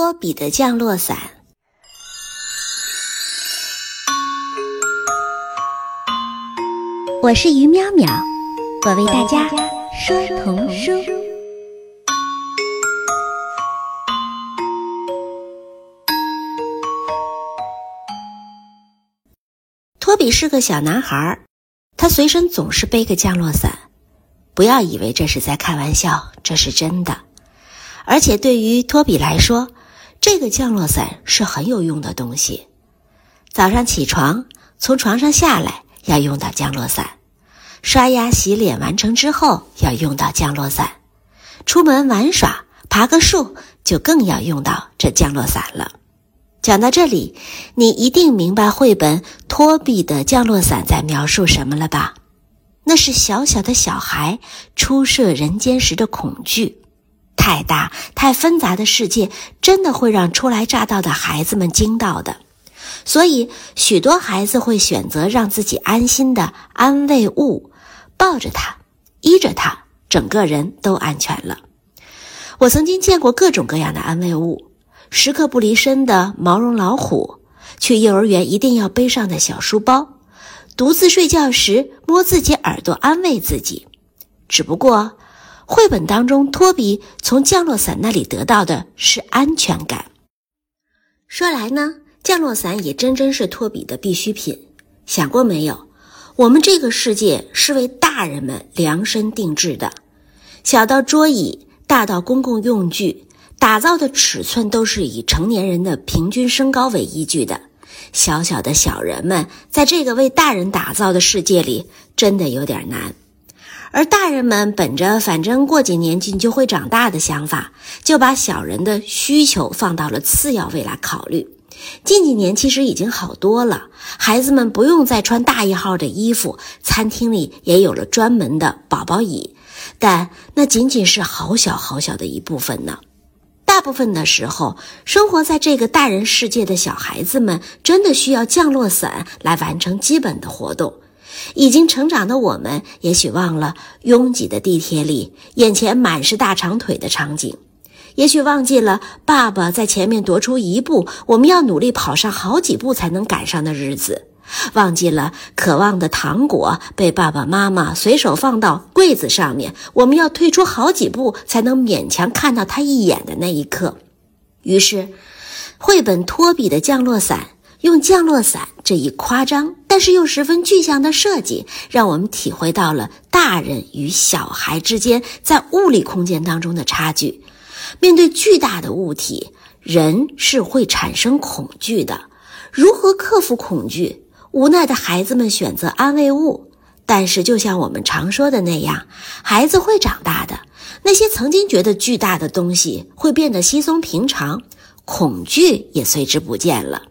托比的降落伞。我是于淼淼，我为大家说童书。托比是个小男孩，他随身总是背个降落伞。不要以为这是在开玩笑，这是真的。而且对于托比来说，这个降落伞是很有用的东西。早上起床，从床上下来要用到降落伞；刷牙洗脸完成之后要用到降落伞；出门玩耍、爬个树就更要用到这降落伞了。讲到这里，你一定明白绘本《托比的降落伞》在描述什么了吧？那是小小的小孩初涉人间时的恐惧。太大、太纷杂的世界，真的会让初来乍到的孩子们惊到的。所以，许多孩子会选择让自己安心的安慰物，抱着它，依着它，整个人都安全了。我曾经见过各种各样的安慰物：时刻不离身的毛绒老虎，去幼儿园一定要背上的小书包，独自睡觉时摸自己耳朵安慰自己。只不过。绘本当中，托比从降落伞那里得到的是安全感。说来呢，降落伞也真真是托比的必需品。想过没有？我们这个世界是为大人们量身定制的，小到桌椅，大到公共用具，打造的尺寸都是以成年人的平均身高为依据的。小小的小人们在这个为大人打造的世界里，真的有点难。而大人们本着反正过几年你就会长大的想法，就把小人的需求放到了次要位来考虑。近几年其实已经好多了，孩子们不用再穿大一号的衣服，餐厅里也有了专门的宝宝椅，但那仅仅是好小好小的一部分呢。大部分的时候，生活在这个大人世界的小孩子们，真的需要降落伞来完成基本的活动。已经成长的我们，也许忘了拥挤的地铁里眼前满是大长腿的场景，也许忘记了爸爸在前面踱出一步，我们要努力跑上好几步才能赶上的日子，忘记了渴望的糖果被爸爸妈妈随手放到柜子上面，我们要退出好几步才能勉强看到它一眼的那一刻。于是，绘本托比的降落伞。用降落伞这一夸张但是又十分具象的设计，让我们体会到了大人与小孩之间在物理空间当中的差距。面对巨大的物体，人是会产生恐惧的。如何克服恐惧？无奈的孩子们选择安慰物。但是，就像我们常说的那样，孩子会长大的。那些曾经觉得巨大的东西会变得稀松平常，恐惧也随之不见了。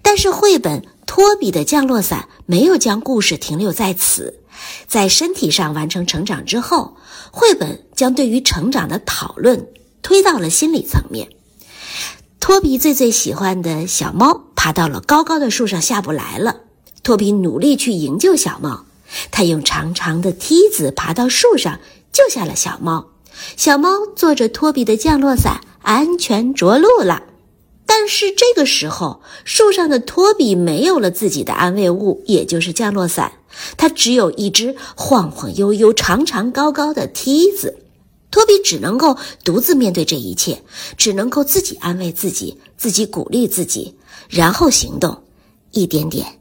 但是，绘本《托比的降落伞》没有将故事停留在此，在身体上完成成长之后，绘本将对于成长的讨论推到了心理层面。托比最最喜欢的小猫爬到了高高的树上下不来了，托比努力去营救小猫，他用长长的梯子爬到树上救下了小猫，小猫坐着托比的降落伞安全着陆了。但是这个时候，树上的托比没有了自己的安慰物，也就是降落伞，它只有一只晃晃悠悠、长长高高的梯子。托比只能够独自面对这一切，只能够自己安慰自己，自己鼓励自己，然后行动，一点点，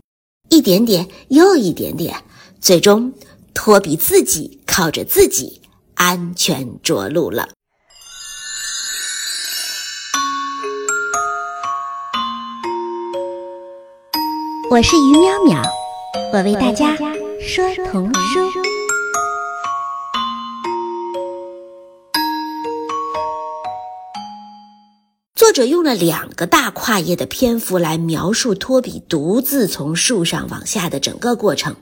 一点点，又一点点，最终，托比自己靠着自己安全着陆了。我是于淼淼，我为大家说童书。作者用了两个大跨页的篇幅来描述托比独自从树上往下的整个过程。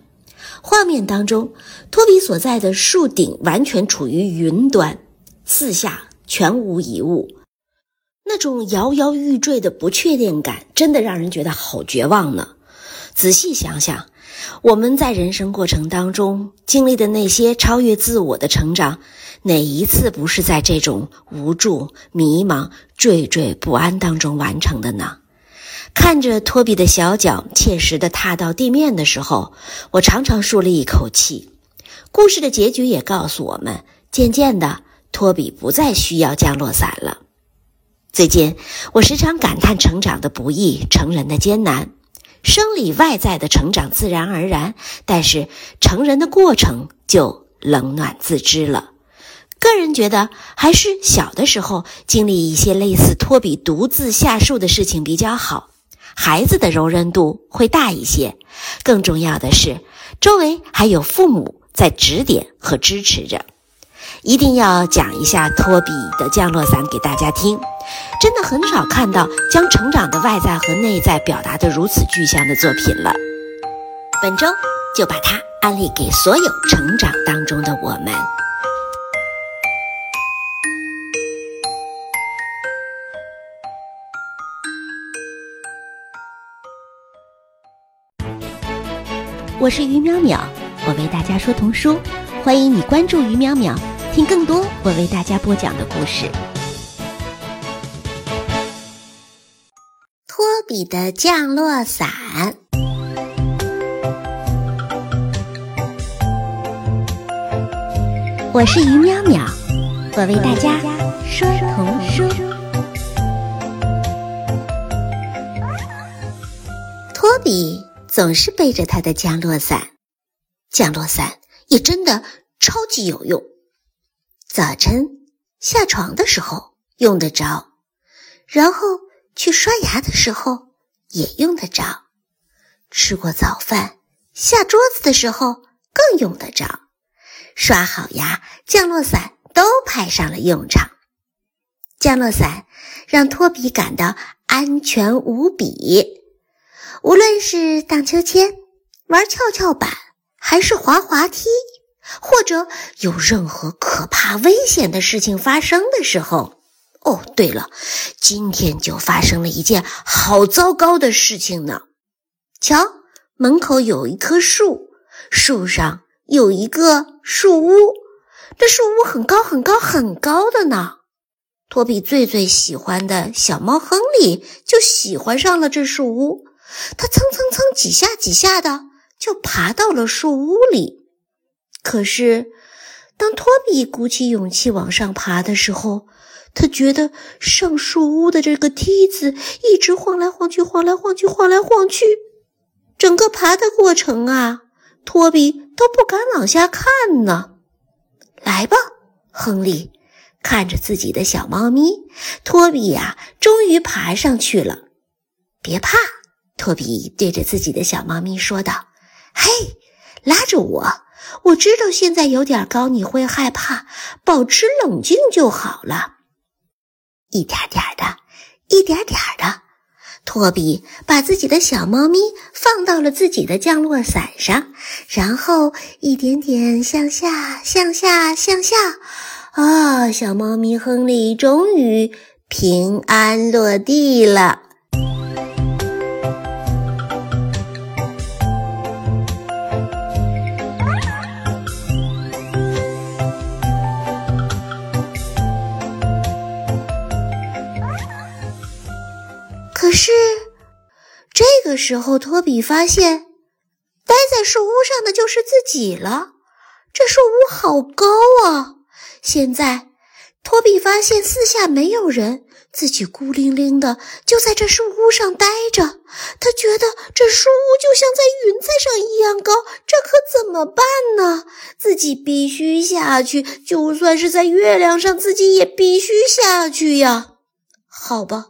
画面当中，托比所在的树顶完全处于云端，四下全无一物，那种摇摇欲坠的不确定感，真的让人觉得好绝望呢。仔细想想，我们在人生过程当中经历的那些超越自我的成长，哪一次不是在这种无助、迷茫、惴惴不安当中完成的呢？看着托比的小脚切实地踏到地面的时候，我常常舒了一口气。故事的结局也告诉我们，渐渐的，托比不再需要降落伞了。最近，我时常感叹成长的不易，成人的艰难。生理外在的成长自然而然，但是成人的过程就冷暖自知了。个人觉得，还是小的时候经历一些类似托比独自下树的事情比较好。孩子的柔韧度会大一些，更重要的是，周围还有父母在指点和支持着。一定要讲一下托比的降落伞给大家听，真的很少看到将成长的外在和内在表达得如此具象的作品了。本周就把它安利给所有成长当中的我们。我是于淼淼，我为大家说童书，欢迎你关注于淼淼，听更多我为大家播讲的故事。托比的降落伞，我是于淼淼，我为大家说童书。托比。总是背着他的降落伞，降落伞也真的超级有用。早晨下床的时候用得着，然后去刷牙的时候也用得着，吃过早饭下桌子的时候更用得着。刷好牙，降落伞都派上了用场。降落伞让托比感到安全无比。无论是荡秋千、玩跷跷板，还是滑滑梯，或者有任何可怕危险的事情发生的时候，哦，对了，今天就发生了一件好糟糕的事情呢。瞧，门口有一棵树，树上有一个树屋，这树屋很高很高很高的呢。托比最最喜欢的小猫亨利就喜欢上了这树屋。他蹭蹭蹭几下几下的就爬到了树屋里，可是当托比鼓起勇气往上爬的时候，他觉得上树屋的这个梯子一直晃来晃去，晃来晃去，晃来晃去，整个爬的过程啊，托比都不敢往下看呢。来吧，亨利，看着自己的小猫咪，托比呀，终于爬上去了。别怕。托比对着自己的小猫咪说道：“嘿，拉着我！我知道现在有点高，你会害怕，保持冷静就好了。一点点的，一点点的。”托比把自己的小猫咪放到了自己的降落伞上，然后一点点向下，向下，向下。啊，小猫咪亨利终于平安落地了。可是，这个时候，托比发现，待在树屋上的就是自己了。这树屋好高啊！现在，托比发现四下没有人，自己孤零零的就在这树屋上待着。他觉得这树屋就像在云彩上一样高，这可怎么办呢？自己必须下去，就算是在月亮上，自己也必须下去呀。好吧。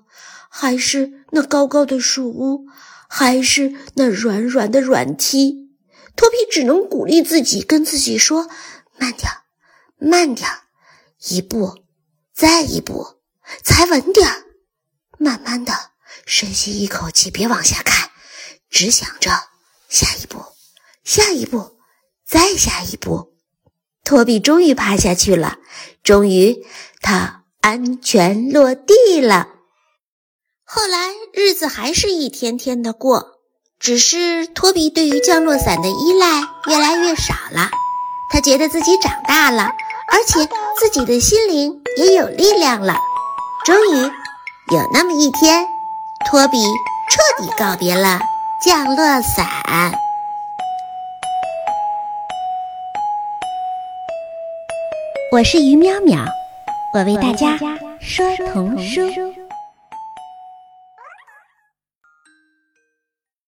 还是那高高的树屋，还是那软软的软梯，托比只能鼓励自己，跟自己说：“慢点慢点一步，再一步，踩稳点慢慢的深吸一口气，别往下看，只想着下一步，下一步，再下一步。”托比终于爬下去了，终于他安全落地了。后来日子还是一天天的过，只是托比对于降落伞的依赖越来越少了，他觉得自己长大了，而且自己的心灵也有力量了。终于，有那么一天，托比彻底告别了降落伞。我是于淼淼，我为大家说童书。